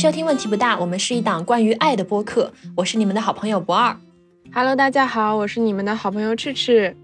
收听问题不大，我们是一档关于爱的播客，我是你们的好朋友不二。Hello，大家好，我是你们的好朋友赤赤，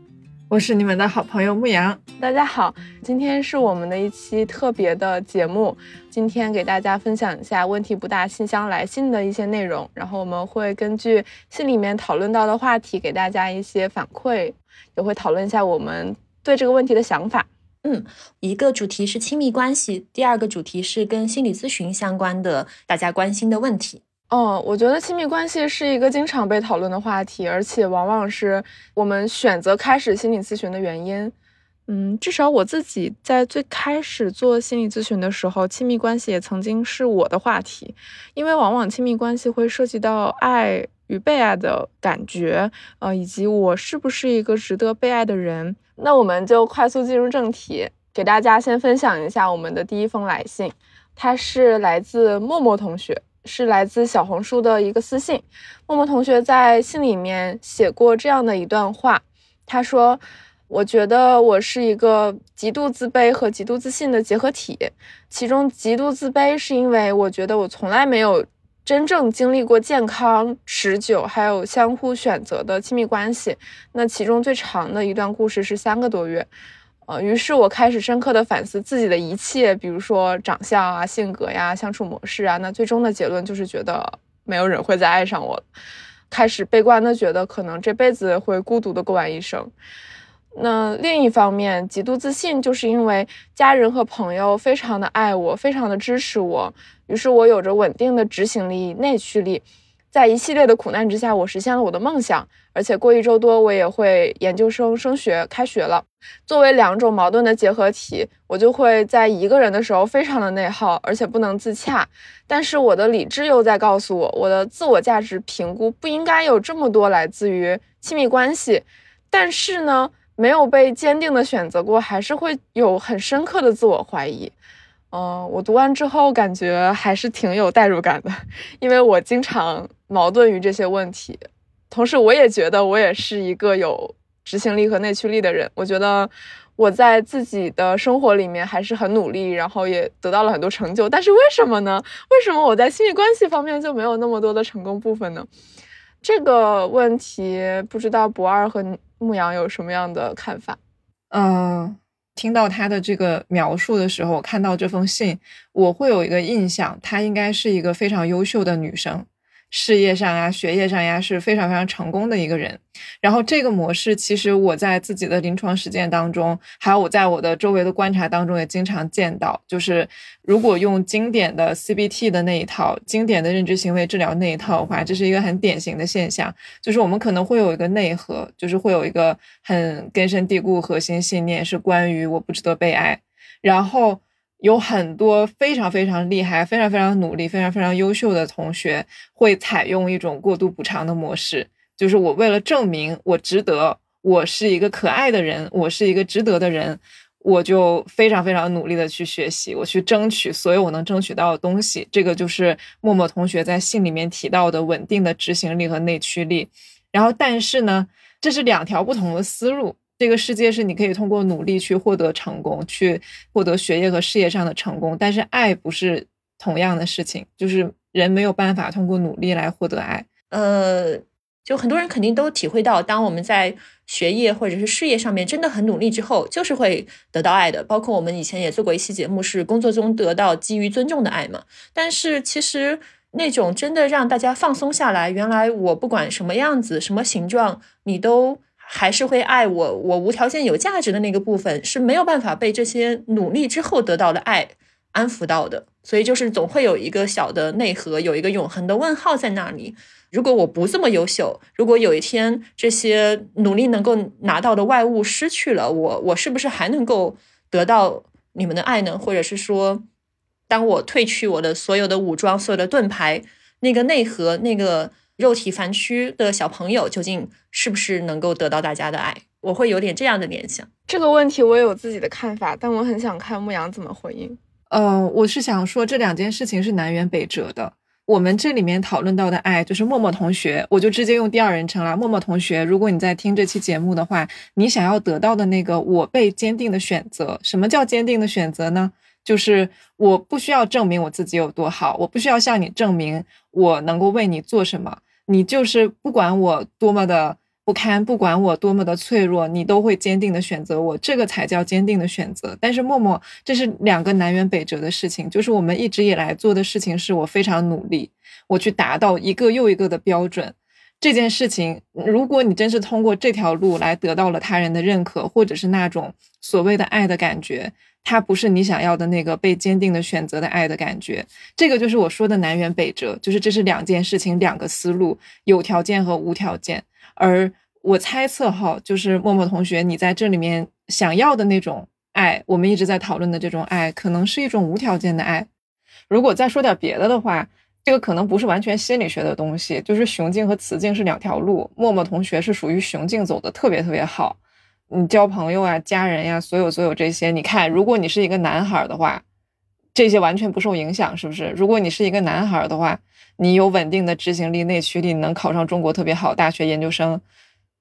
我是你们的好朋友牧羊。大家好，今天是我们的一期特别的节目，今天给大家分享一下问题不大信箱来信的一些内容，然后我们会根据信里面讨论到的话题给大家一些反馈，也会讨论一下我们对这个问题的想法。嗯，一个主题是亲密关系，第二个主题是跟心理咨询相关的大家关心的问题。哦，我觉得亲密关系是一个经常被讨论的话题，而且往往是我们选择开始心理咨询的原因。嗯，至少我自己在最开始做心理咨询的时候，亲密关系也曾经是我的话题，因为往往亲密关系会涉及到爱与被爱的感觉，呃，以及我是不是一个值得被爱的人。那我们就快速进入正题，给大家先分享一下我们的第一封来信，它是来自默默同学。是来自小红书的一个私信，默默同学在信里面写过这样的一段话，他说：“我觉得我是一个极度自卑和极度自信的结合体，其中极度自卑是因为我觉得我从来没有真正经历过健康、持久还有相互选择的亲密关系，那其中最长的一段故事是三个多月。”呃，于是我开始深刻的反思自己的一切，比如说长相啊、性格呀、相处模式啊。那最终的结论就是觉得没有人会再爱上我了，开始悲观的觉得可能这辈子会孤独的过完一生。那另一方面，极度自信，就是因为家人和朋友非常的爱我，非常的支持我，于是我有着稳定的执行力、内驱力。在一系列的苦难之下，我实现了我的梦想，而且过一周多，我也会研究生升学开学了。作为两种矛盾的结合体，我就会在一个人的时候非常的内耗，而且不能自洽。但是我的理智又在告诉我，我的自我价值评估不应该有这么多来自于亲密关系。但是呢，没有被坚定的选择过，还是会有很深刻的自我怀疑。嗯，我读完之后感觉还是挺有代入感的，因为我经常矛盾于这些问题，同时我也觉得我也是一个有执行力和内驱力的人。我觉得我在自己的生活里面还是很努力，然后也得到了很多成就。但是为什么呢？为什么我在亲密关系方面就没有那么多的成功部分呢？这个问题不知道博二和牧羊有什么样的看法？嗯。听到他的这个描述的时候，看到这封信，我会有一个印象，她应该是一个非常优秀的女生。事业上呀，学业上呀，是非常非常成功的一个人。然后这个模式，其实我在自己的临床实践当中，还有我在我的周围的观察当中，也经常见到。就是如果用经典的 CBT 的那一套，经典的认知行为治疗那一套的话，这是一个很典型的现象。就是我们可能会有一个内核，就是会有一个很根深蒂固核心信念，是关于我不值得被爱。然后。有很多非常非常厉害、非常非常努力、非常非常优秀的同学，会采用一种过度补偿的模式，就是我为了证明我值得，我是一个可爱的人，我是一个值得的人，我就非常非常努力的去学习，我去争取所有我能争取到的东西。这个就是默默同学在信里面提到的稳定的执行力和内驱力。然后，但是呢，这是两条不同的思路。这个世界是你可以通过努力去获得成功，去获得学业和事业上的成功，但是爱不是同样的事情，就是人没有办法通过努力来获得爱。呃，就很多人肯定都体会到，当我们在学业或者是事业上面真的很努力之后，就是会得到爱的。包括我们以前也做过一期节目，是工作中得到基于尊重的爱嘛。但是其实那种真的让大家放松下来，原来我不管什么样子、什么形状，你都。还是会爱我，我无条件有价值的那个部分是没有办法被这些努力之后得到的爱安抚到的，所以就是总会有一个小的内核，有一个永恒的问号在那里。如果我不这么优秀，如果有一天这些努力能够拿到的外物失去了，我我是不是还能够得到你们的爱呢？或者是说，当我褪去我的所有的武装，所有的盾牌，那个内核，那个。肉体凡躯的小朋友究竟是不是能够得到大家的爱？我会有点这样的联想。这个问题我也有自己的看法，但我很想看牧羊怎么回应。呃，我是想说这两件事情是南辕北辙的。我们这里面讨论到的爱，就是默默同学，我就直接用第二人称了。默默同学，如果你在听这期节目的话，你想要得到的那个我被坚定的选择，什么叫坚定的选择呢？就是我不需要证明我自己有多好，我不需要向你证明我能够为你做什么，你就是不管我多么的不堪，不管我多么的脆弱，你都会坚定的选择我，这个才叫坚定的选择。但是默默，这是两个南辕北辙的事情，就是我们一直以来做的事情是我非常努力，我去达到一个又一个的标准。这件事情，如果你真是通过这条路来得到了他人的认可，或者是那种所谓的爱的感觉，它不是你想要的那个被坚定的选择的爱的感觉。这个就是我说的南辕北辙，就是这是两件事情，两个思路，有条件和无条件。而我猜测哈，就是默默同学，你在这里面想要的那种爱，我们一直在讨论的这种爱，可能是一种无条件的爱。如果再说点别的的话。这个可能不是完全心理学的东西，就是雄竞和雌竞是两条路。默默同学是属于雄竞走的特别特别好，你交朋友啊、家人呀，所有所有这些，你看，如果你是一个男孩的话，这些完全不受影响，是不是？如果你是一个男孩的话，你有稳定的执行力、内驱力，能考上中国特别好大学研究生，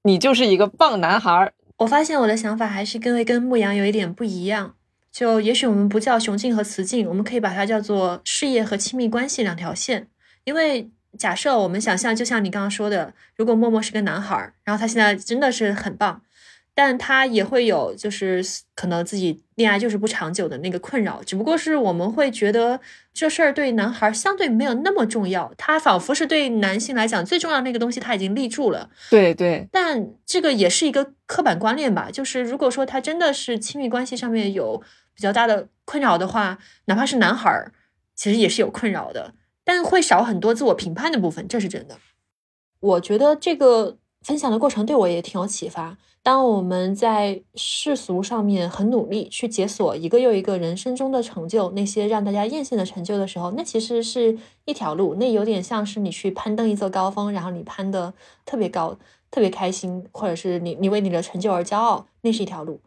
你就是一个棒男孩。我发现我的想法还是跟跟牧羊有一点不一样。就也许我们不叫雄竞和雌竞，我们可以把它叫做事业和亲密关系两条线。因为假设我们想象，就像你刚刚说的，如果默默是个男孩，然后他现在真的是很棒。但他也会有，就是可能自己恋爱就是不长久的那个困扰，只不过是我们会觉得这事儿对男孩相对没有那么重要，他仿佛是对男性来讲最重要的那个东西他已经立住了。对对，但这个也是一个刻板观念吧，就是如果说他真的是亲密关系上面有比较大的困扰的话，哪怕是男孩儿，其实也是有困扰的，但会少很多自我评判的部分，这是真的。我觉得这个分享的过程对我也挺有启发。当我们在世俗上面很努力去解锁一个又一个人生中的成就，那些让大家艳羡的成就的时候，那其实是一条路，那有点像是你去攀登一座高峰，然后你攀得特别高，特别开心，或者是你你为你的成就而骄傲，那是一条路。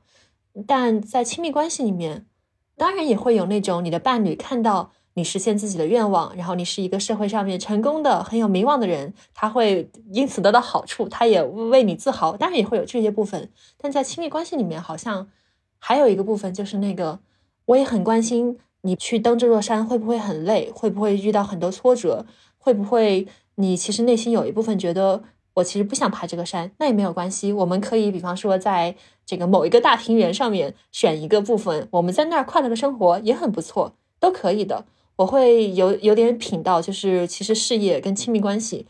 但在亲密关系里面，当然也会有那种你的伴侣看到。你实现自己的愿望，然后你是一个社会上面成功的、很有名望的人，他会因此得到好处，他也为你自豪。当然也会有这些部分，但在亲密关系里面，好像还有一个部分，就是那个我也很关心你去登这座山会不会很累，会不会遇到很多挫折，会不会你其实内心有一部分觉得我其实不想爬这个山，那也没有关系，我们可以比方说在这个某一个大平原上面选一个部分，我们在那儿快乐的生活也很不错，都可以的。我会有有点品到，就是其实事业跟亲密关系，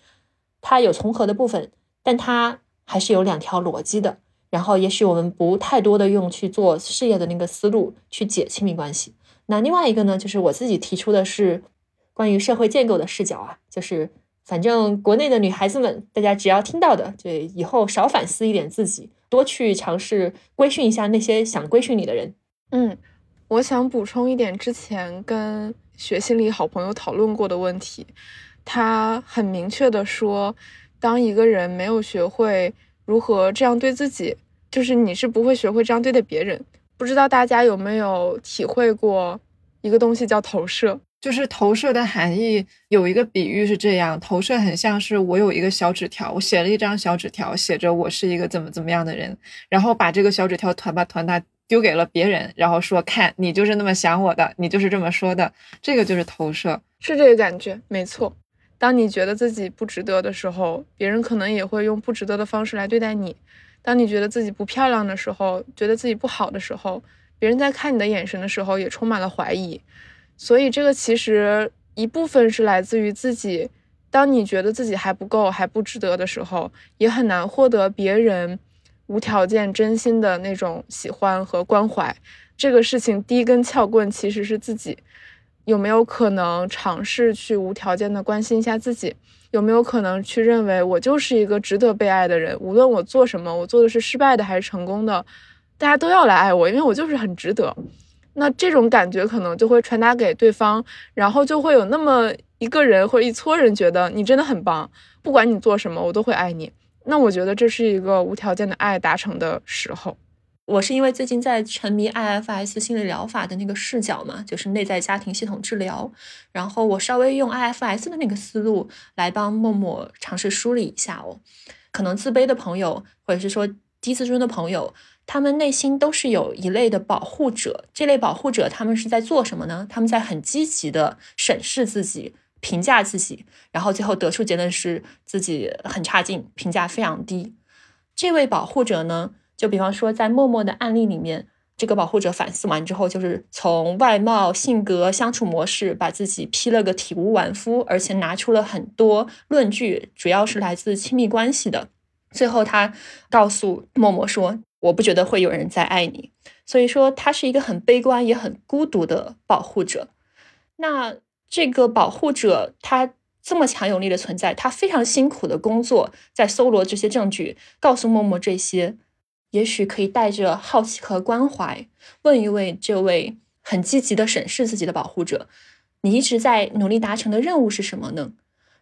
它有重合的部分，但它还是有两条逻辑的。然后，也许我们不太多的用去做事业的那个思路去解亲密关系。那另外一个呢，就是我自己提出的是关于社会建构的视角啊，就是反正国内的女孩子们，大家只要听到的，就以后少反思一点自己，多去尝试规训一下那些想规训你的人。嗯，我想补充一点，之前跟。学心理好朋友讨论过的问题，他很明确的说，当一个人没有学会如何这样对自己，就是你是不会学会这样对待别人。不知道大家有没有体会过一个东西叫投射？就是投射的含义有一个比喻是这样：投射很像是我有一个小纸条，我写了一张小纸条，写着我是一个怎么怎么样的人，然后把这个小纸条团吧团吧。丢给了别人，然后说：“看你就是那么想我的，你就是这么说的。”这个就是投射，是这个感觉，没错。当你觉得自己不值得的时候，别人可能也会用不值得的方式来对待你；当你觉得自己不漂亮的时候，觉得自己不好的时候，别人在看你的眼神的时候也充满了怀疑。所以，这个其实一部分是来自于自己。当你觉得自己还不够、还不值得的时候，也很难获得别人。无条件、真心的那种喜欢和关怀，这个事情第一根撬棍其实是自己。有没有可能尝试去无条件的关心一下自己？有没有可能去认为我就是一个值得被爱的人？无论我做什么，我做的是失败的还是成功的，大家都要来爱我，因为我就是很值得。那这种感觉可能就会传达给对方，然后就会有那么一个人或者一撮人觉得你真的很棒，不管你做什么，我都会爱你。那我觉得这是一个无条件的爱达成的时候。我是因为最近在沉迷 IFS 心理疗法的那个视角嘛，就是内在家庭系统治疗。然后我稍微用 IFS 的那个思路来帮默默尝试梳理一下哦。可能自卑的朋友，或者是说低自尊的朋友，他们内心都是有一类的保护者。这类保护者，他们是在做什么呢？他们在很积极的审视自己、评价自己，然后最后得出结论是自己很差劲，评价非常低。这位保护者呢，就比方说在默默的案例里面。这个保护者反思完之后，就是从外貌、性格、相处模式，把自己批了个体无完肤，而且拿出了很多论据，主要是来自亲密关系的。最后，他告诉默默说：“我不觉得会有人再爱你。”所以说，他是一个很悲观也很孤独的保护者。那这个保护者，他这么强有力的存在，他非常辛苦的工作，在搜罗这些证据，告诉默默这些。也许可以带着好奇和关怀，问一问这位很积极的审视自己的保护者：“你一直在努力达成的任务是什么呢？”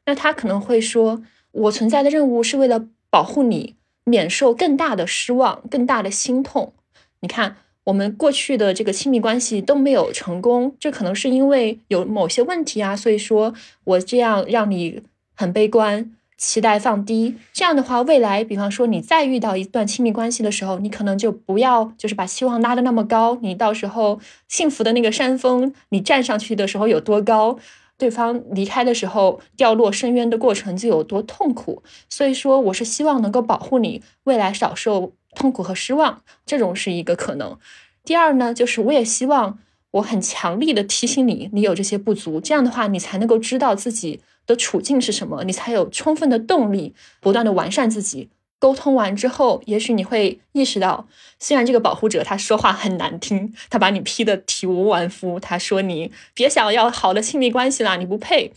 那他可能会说：“我存在的任务是为了保护你免受更大的失望、更大的心痛。你看，我们过去的这个亲密关系都没有成功，这可能是因为有某些问题啊。所以说我这样让你很悲观。”期待放低，这样的话，未来，比方说你再遇到一段亲密关系的时候，你可能就不要就是把期望拉得那么高。你到时候幸福的那个山峰，你站上去的时候有多高，对方离开的时候掉落深渊的过程就有多痛苦。所以说，我是希望能够保护你未来少受痛苦和失望，这种是一个可能。第二呢，就是我也希望我很强力的提醒你，你有这些不足，这样的话你才能够知道自己。的处境是什么？你才有充分的动力，不断的完善自己。沟通完之后，也许你会意识到，虽然这个保护者他说话很难听，他把你批的体无完肤，他说你别想要好的亲密关系啦，你不配。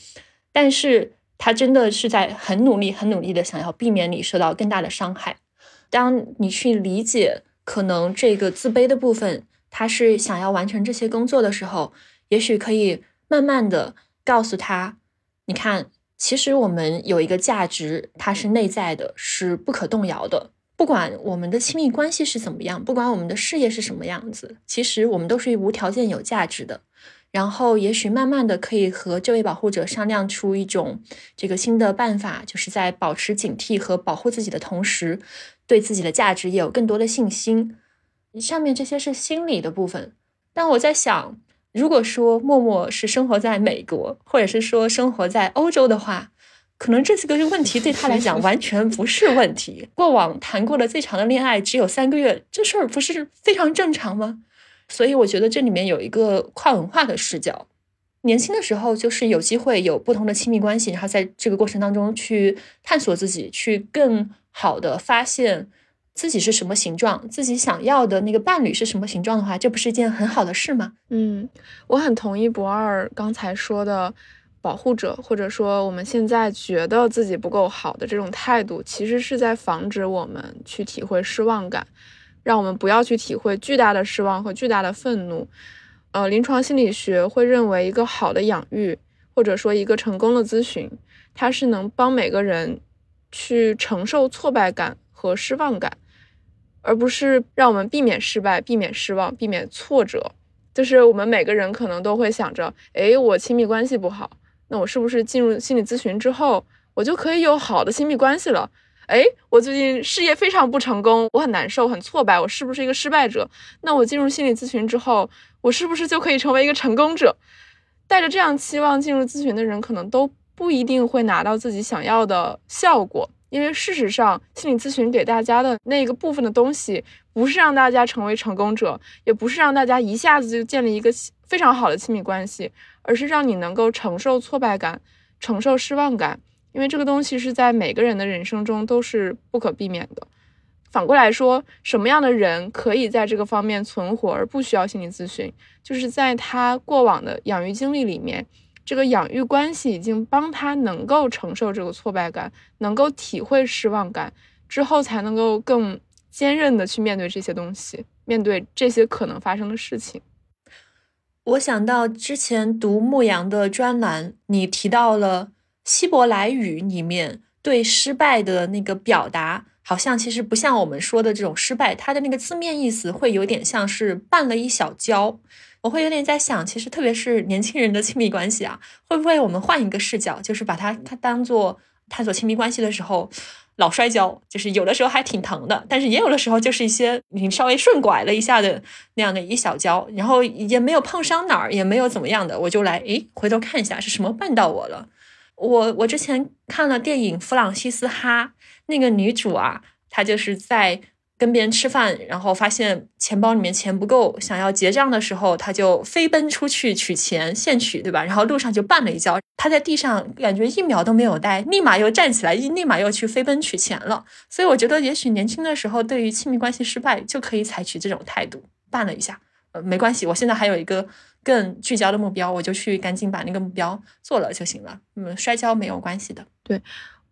但是他真的是在很努力、很努力的想要避免你受到更大的伤害。当你去理解可能这个自卑的部分，他是想要完成这些工作的时候，也许可以慢慢的告诉他。你看，其实我们有一个价值，它是内在的，是不可动摇的。不管我们的亲密关系是怎么样，不管我们的事业是什么样子，其实我们都是无条件有价值的。然后，也许慢慢的可以和这位保护者商量出一种这个新的办法，就是在保持警惕和保护自己的同时，对自己的价值也有更多的信心。上面这些是心理的部分，但我在想。如果说默默是生活在美国，或者是说生活在欧洲的话，可能这几个问题对他来讲完全不是问题。过往谈过的最长的恋爱只有三个月，这事儿不是非常正常吗？所以我觉得这里面有一个跨文化的视角。年轻的时候就是有机会有不同的亲密关系，然后在这个过程当中去探索自己，去更好的发现。自己是什么形状，自己想要的那个伴侣是什么形状的话，这不是一件很好的事吗？嗯，我很同意博二刚才说的，保护者或者说我们现在觉得自己不够好的这种态度，其实是在防止我们去体会失望感，让我们不要去体会巨大的失望和巨大的愤怒。呃，临床心理学会认为，一个好的养育或者说一个成功的咨询，它是能帮每个人去承受挫败感和失望感。而不是让我们避免失败、避免失望、避免挫折，就是我们每个人可能都会想着：哎，我亲密关系不好，那我是不是进入心理咨询之后，我就可以有好的亲密关系了？哎，我最近事业非常不成功，我很难受、很挫败，我是不是一个失败者？那我进入心理咨询之后，我是不是就可以成为一个成功者？带着这样期望进入咨询的人，可能都不一定会拿到自己想要的效果。因为事实上，心理咨询给大家的那个部分的东西，不是让大家成为成功者，也不是让大家一下子就建立一个非常好的亲密关系，而是让你能够承受挫败感、承受失望感。因为这个东西是在每个人的人生中都是不可避免的。反过来说，什么样的人可以在这个方面存活而不需要心理咨询？就是在他过往的养育经历里面。这个养育关系已经帮他能够承受这个挫败感，能够体会失望感之后，才能够更坚韧的去面对这些东西，面对这些可能发生的事情。我想到之前读牧羊的专栏，你提到了希伯来语里面对失败的那个表达，好像其实不像我们说的这种失败，它的那个字面意思会有点像是绊了一小跤。我会有点在想，其实特别是年轻人的亲密关系啊，会不会我们换一个视角，就是把它它当做探索亲密关系的时候，老摔跤，就是有的时候还挺疼的，但是也有的时候就是一些你稍微顺拐了一下的那样的一小跤，然后也没有碰伤哪儿，也没有怎么样的，我就来诶回头看一下是什么绊到我了。我我之前看了电影《弗朗西斯哈》，那个女主啊，她就是在。跟别人吃饭，然后发现钱包里面钱不够，想要结账的时候，她就飞奔出去取钱现取，对吧？然后路上就绊了一跤，她在地上感觉一秒都没有待，立马又站起来，立马又去飞奔取钱了。所以我觉得，也许年轻的时候对于亲密关系失败就可以采取这种态度，绊了一下，呃，没关系，我现在还有一个更聚焦的目标，我就去赶紧把那个目标做了就行了。嗯，摔跤没有关系的，对。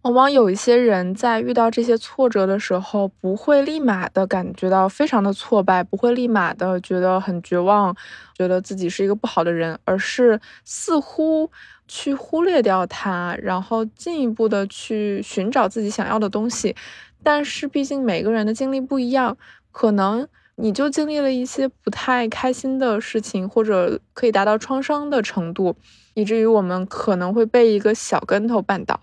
往往有一些人在遇到这些挫折的时候，不会立马的感觉到非常的挫败，不会立马的觉得很绝望，觉得自己是一个不好的人，而是似乎去忽略掉它，然后进一步的去寻找自己想要的东西。但是毕竟每个人的经历不一样，可能你就经历了一些不太开心的事情，或者可以达到创伤的程度，以至于我们可能会被一个小跟头绊倒。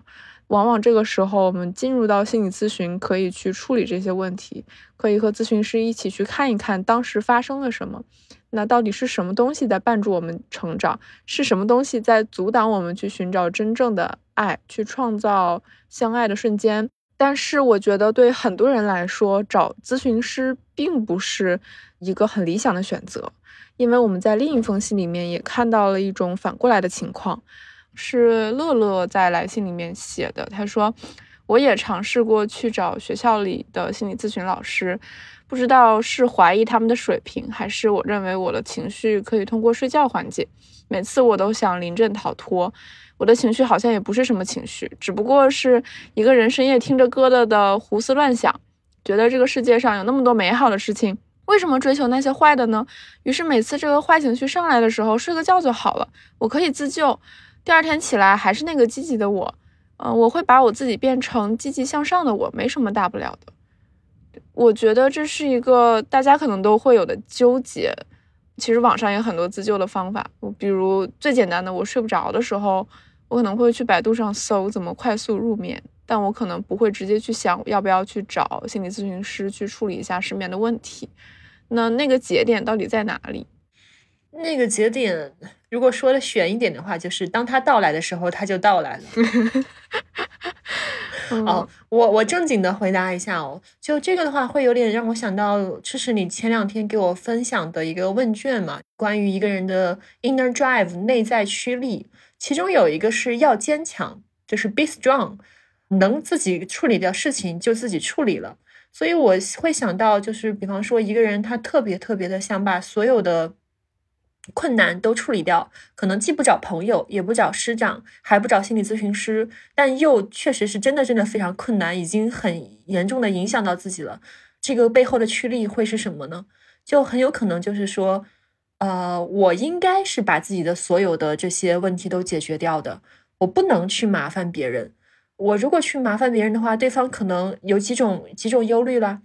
往往这个时候，我们进入到心理咨询，可以去处理这些问题，可以和咨询师一起去看一看当时发生了什么。那到底是什么东西在绊住我们成长？是什么东西在阻挡我们去寻找真正的爱，去创造相爱的瞬间？但是我觉得，对很多人来说，找咨询师并不是一个很理想的选择，因为我们在另一封信里面也看到了一种反过来的情况。是乐乐在来信里面写的。他说：“我也尝试过去找学校里的心理咨询老师，不知道是怀疑他们的水平，还是我认为我的情绪可以通过睡觉缓解。每次我都想临阵逃脱，我的情绪好像也不是什么情绪，只不过是一个人深夜听着歌的的胡思乱想，觉得这个世界上有那么多美好的事情，为什么追求那些坏的呢？于是每次这个坏情绪上来的时候，睡个觉就好了，我可以自救。”第二天起来还是那个积极的我，嗯，我会把我自己变成积极向上的我，没什么大不了的。我觉得这是一个大家可能都会有的纠结。其实网上有很多自救的方法，比如最简单的，我睡不着的时候，我可能会去百度上搜怎么快速入眠，但我可能不会直接去想要不要去找心理咨询师去处理一下失眠的问题。那那个节点到底在哪里？那个节点，如果说的悬一点的话，就是当他到来的时候，他就到来了。哦，我我正经的回答一下哦，就这个的话，会有点让我想到，这是你前两天给我分享的一个问卷嘛，关于一个人的 inner drive 内在驱力，其中有一个是要坚强，就是 be strong，能自己处理掉事情就自己处理了。所以我会想到，就是比方说一个人他特别特别的想把所有的。困难都处理掉，可能既不找朋友，也不找师长，还不找心理咨询师，但又确实是真的真的非常困难，已经很严重的影响到自己了。这个背后的驱力会是什么呢？就很有可能就是说，呃，我应该是把自己的所有的这些问题都解决掉的，我不能去麻烦别人。我如果去麻烦别人的话，对方可能有几种几种忧虑了。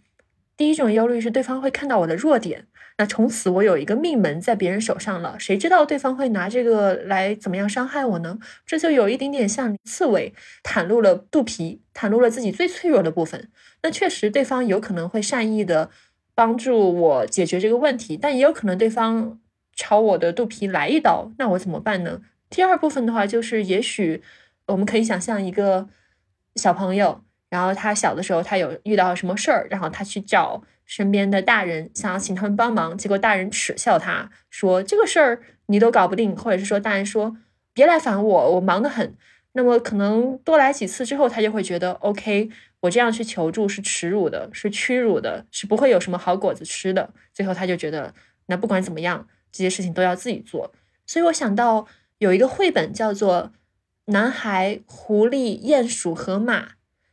第一种忧虑是对方会看到我的弱点。那从此我有一个命门在别人手上了，谁知道对方会拿这个来怎么样伤害我呢？这就有一点点像刺猬袒露了肚皮，袒露了自己最脆弱的部分。那确实对方有可能会善意的帮助我解决这个问题，但也有可能对方朝我的肚皮来一刀，那我怎么办呢？第二部分的话，就是也许我们可以想象一个小朋友，然后他小的时候他有遇到什么事儿，然后他去找。身边的大人想要请他们帮忙，结果大人耻笑他，说这个事儿你都搞不定，或者是说大人说别来烦我，我忙得很。那么可能多来几次之后，他就会觉得 OK，我这样去求助是耻辱的，是屈辱的，是不会有什么好果子吃的。最后他就觉得，那不管怎么样，这些事情都要自己做。所以我想到有一个绘本叫做《男孩、狐狸、鼹鼠和马》。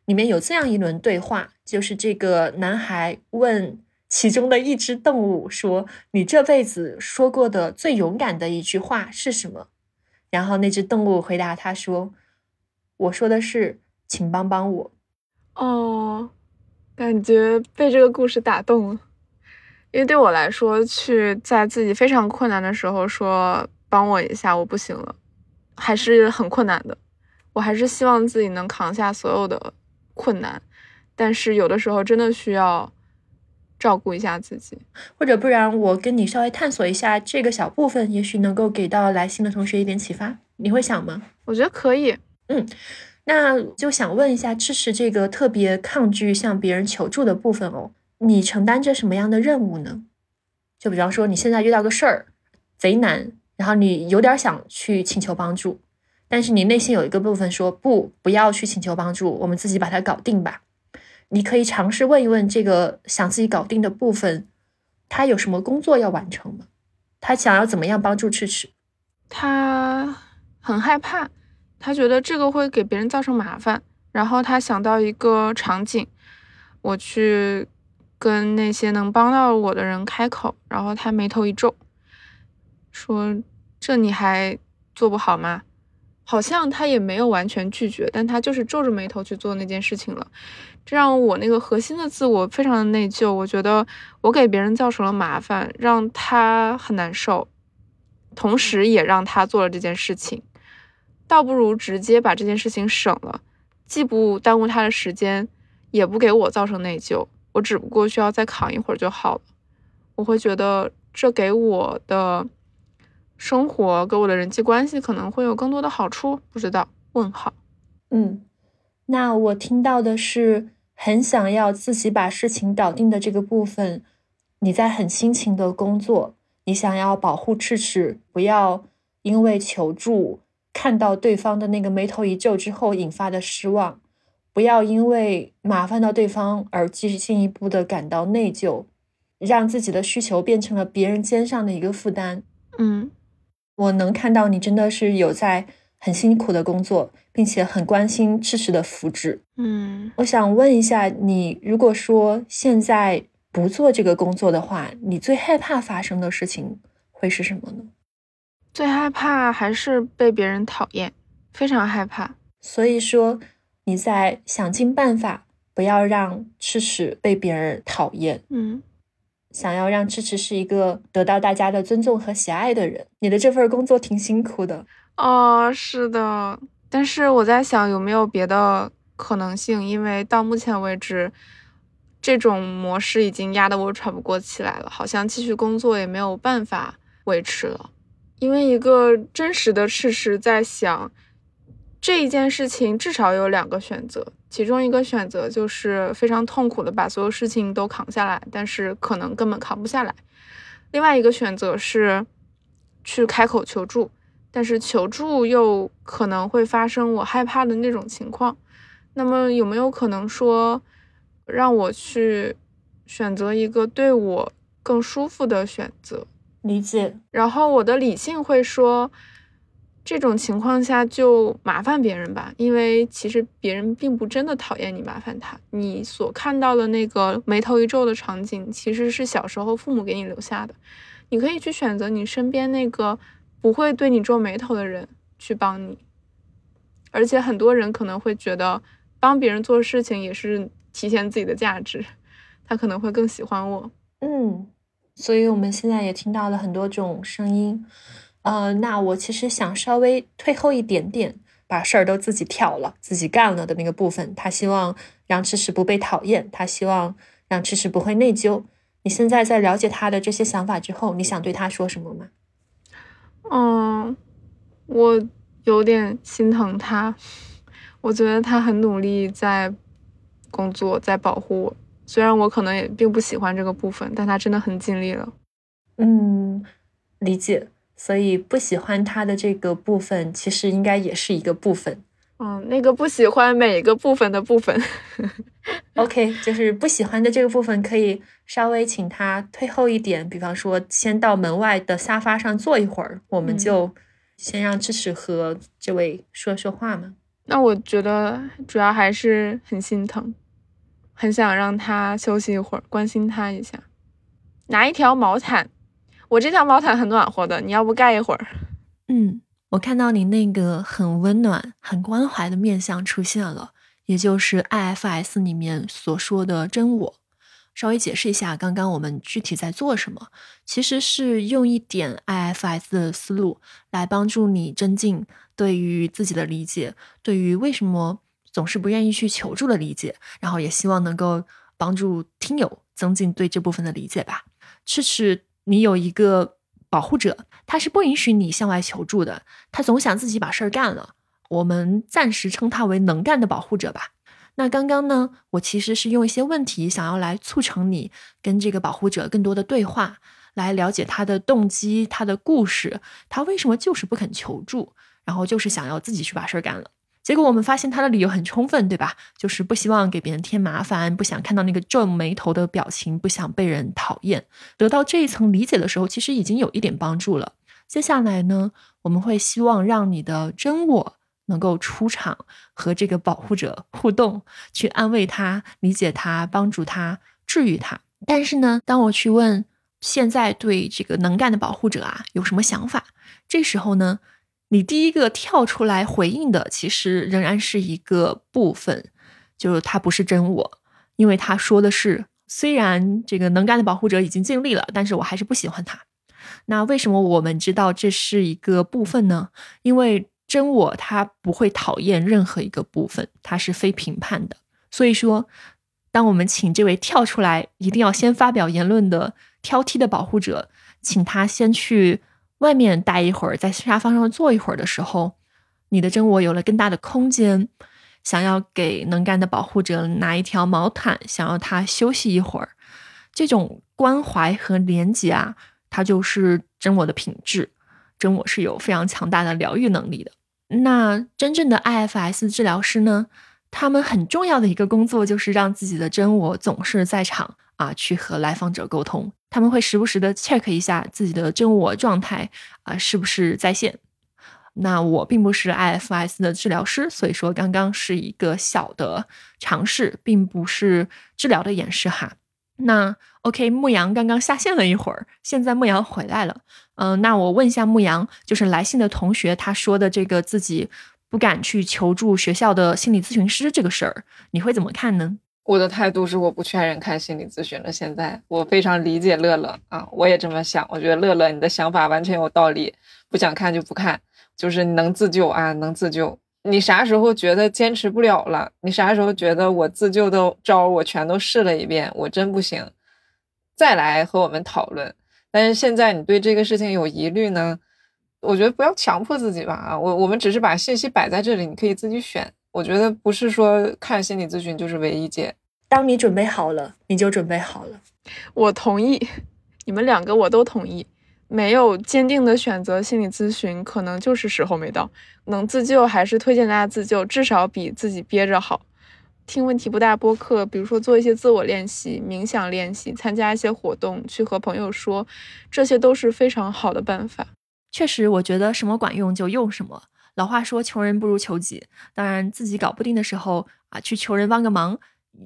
里面有这样一轮对话，就是这个男孩问其中的一只动物说：“你这辈子说过的最勇敢的一句话是什么？”然后那只动物回答他说：“我说的是，请帮帮我。”哦，感觉被这个故事打动了，因为对我来说，去在自己非常困难的时候说帮我一下，我不行了，还是很困难的。我还是希望自己能扛下所有的。困难，但是有的时候真的需要照顾一下自己。或者不然，我跟你稍微探索一下这个小部分，也许能够给到来信的同学一点启发。你会想吗？我觉得可以。嗯，那就想问一下，支持这个特别抗拒向别人求助的部分哦，你承担着什么样的任务呢？就比方说，你现在遇到个事儿，贼难，然后你有点想去请求帮助，但是你内心有一个部分说不，不要去请求帮助，我们自己把它搞定吧。你可以尝试问一问这个想自己搞定的部分，他有什么工作要完成吗？他想要怎么样帮助赤赤？他很害怕，他觉得这个会给别人造成麻烦，然后他想到一个场景，我去跟那些能帮到我的人开口，然后他眉头一皱，说：“这你还做不好吗？”好像他也没有完全拒绝，但他就是皱着眉头去做那件事情了。这让我那个核心的自我非常的内疚，我觉得我给别人造成了麻烦，让他很难受，同时也让他做了这件事情，倒不如直接把这件事情省了，既不耽误他的时间，也不给我造成内疚，我只不过需要再扛一会儿就好了。我会觉得这给我的生活、给我的人际关系可能会有更多的好处，不知道？问号。嗯，那我听到的是。很想要自己把事情搞定的这个部分，你在很辛勤的工作，你想要保护赤赤，不要因为求助看到对方的那个眉头一皱之后引发的失望，不要因为麻烦到对方而继续进一步的感到内疚，让自己的需求变成了别人肩上的一个负担。嗯，我能看到你真的是有在。很辛苦的工作，并且很关心赤赤的福祉。嗯，我想问一下你，如果说现在不做这个工作的话，你最害怕发生的事情会是什么呢？最害怕还是被别人讨厌，非常害怕。所以说你在想尽办法不要让赤赤被别人讨厌。嗯，想要让赤赤是一个得到大家的尊重和喜爱的人。你的这份工作挺辛苦的。哦，是的，但是我在想有没有别的可能性，因为到目前为止，这种模式已经压得我喘不过气来了，好像继续工作也没有办法维持了。因为一个真实的事实，在想这一件事情至少有两个选择，其中一个选择就是非常痛苦的把所有事情都扛下来，但是可能根本扛不下来；另外一个选择是去开口求助。但是求助又可能会发生我害怕的那种情况，那么有没有可能说让我去选择一个对我更舒服的选择？理解。然后我的理性会说，这种情况下就麻烦别人吧，因为其实别人并不真的讨厌你麻烦他。你所看到的那个眉头一皱的场景，其实是小时候父母给你留下的。你可以去选择你身边那个。不会对你皱眉头的人去帮你，而且很多人可能会觉得帮别人做事情也是体现自己的价值，他可能会更喜欢我。嗯，所以我们现在也听到了很多种声音。呃，那我其实想稍微退后一点点，把事儿都自己挑了、自己干了的那个部分。他希望让迟迟不被讨厌，他希望让迟迟不会内疚。你现在在了解他的这些想法之后，你想对他说什么吗？嗯，我有点心疼他。我觉得他很努力在工作，在保护我。虽然我可能也并不喜欢这个部分，但他真的很尽力了。嗯，理解。所以不喜欢他的这个部分，其实应该也是一个部分。嗯，那个不喜欢每个部分的部分。OK，就是不喜欢的这个部分，可以稍微请他退后一点，比方说先到门外的沙发上坐一会儿，我们就先让智齿和这位说说话嘛。那我觉得主要还是很心疼，很想让他休息一会儿，关心他一下。拿一条毛毯，我这条毛毯很暖和的，你要不盖一会儿？嗯。我看到你那个很温暖、很关怀的面相出现了，也就是 IFS 里面所说的真我。稍微解释一下，刚刚我们具体在做什么，其实是用一点 IFS 的思路来帮助你增进对于自己的理解，对于为什么。总是不愿意去求助的理解，然后也希望能够帮助听友增进对这部分的理解吧。赤赤，你有一个保护者，他是不允许你向外求助的，他总想自己把事儿干了。我们暂时称他为能干的保护者吧。那刚刚呢，我其实是用一些问题想要来促成你跟这个保护者更多的对话，来了解他的动机、他的故事，他为什么就是不肯求助，然后就是想要自己去把事儿干了。结果我们发现他的理由很充分，对吧？就是不希望给别人添麻烦，不想看到那个皱眉头的表情，不想被人讨厌。得到这一层理解的时候，其实已经有一点帮助了。接下来呢，我们会希望让你的真我能够出场，和这个保护者互动，去安慰他、理解他、帮助他、治愈他。但是呢，当我去问现在对这个能干的保护者啊有什么想法，这时候呢？你第一个跳出来回应的，其实仍然是一个部分，就是他不是真我，因为他说的是，虽然这个能干的保护者已经尽力了，但是我还是不喜欢他。那为什么我们知道这是一个部分呢？因为真我他不会讨厌任何一个部分，他是非评判的。所以说，当我们请这位跳出来一定要先发表言论的挑剔的保护者，请他先去。外面待一会儿，在沙发上坐一会儿的时候，你的真我有了更大的空间，想要给能干的保护者拿一条毛毯，想要他休息一会儿，这种关怀和连接啊，它就是真我的品质。真我是有非常强大的疗愈能力的。那真正的 IFS 治疗师呢，他们很重要的一个工作就是让自己的真我总是在场啊，去和来访者沟通。他们会时不时的 check 一下自己的真我状态啊，是不是在线？那我并不是 IFS 的治疗师，所以说刚刚是一个小的尝试，并不是治疗的演示哈。那 OK，牧羊刚刚下线了一会儿，现在牧羊回来了。嗯，那我问一下牧羊，就是来信的同学他说的这个自己不敢去求助学校的心理咨询师这个事儿，你会怎么看呢？我的态度是我不劝人看心理咨询了。现在我非常理解乐乐啊，我也这么想。我觉得乐乐你的想法完全有道理，不想看就不看，就是能自救啊，能自救。你啥时候觉得坚持不了了？你啥时候觉得我自救的招我全都试了一遍，我真不行，再来和我们讨论。但是现在你对这个事情有疑虑呢，我觉得不要强迫自己吧啊，我我们只是把信息摆在这里，你可以自己选。我觉得不是说看心理咨询就是唯一解。当你准备好了，你就准备好了。我同意，你们两个我都同意。没有坚定的选择心理咨询，可能就是时候没到。能自救还是推荐大家自救，至少比自己憋着好。听问题不大播客，比如说做一些自我练习、冥想练习，参加一些活动，去和朋友说，这些都是非常好的办法。确实，我觉得什么管用就用什么。老话说，求人不如求己。当然，自己搞不定的时候啊，去求人帮个忙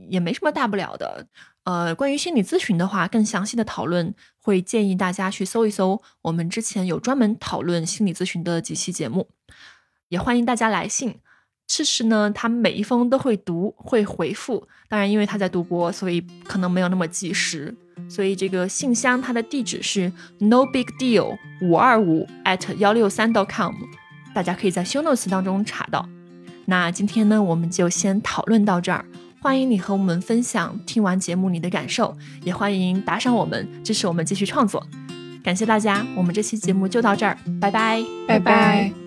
也没什么大不了的。呃，关于心理咨询的话，更详细的讨论会建议大家去搜一搜，我们之前有专门讨论心理咨询的几期节目。也欢迎大家来信，赤赤呢，他每一封都会读，会回复。当然，因为他在读播，所以可能没有那么及时。所以这个信箱它的地址是 no big deal 五二五 at 幺六三 dot com。大家可以在 show notes 当中查到。那今天呢，我们就先讨论到这儿。欢迎你和我们分享听完节目你的感受，也欢迎打赏我们，支持我们继续创作。感谢大家，我们这期节目就到这儿，拜拜，拜拜。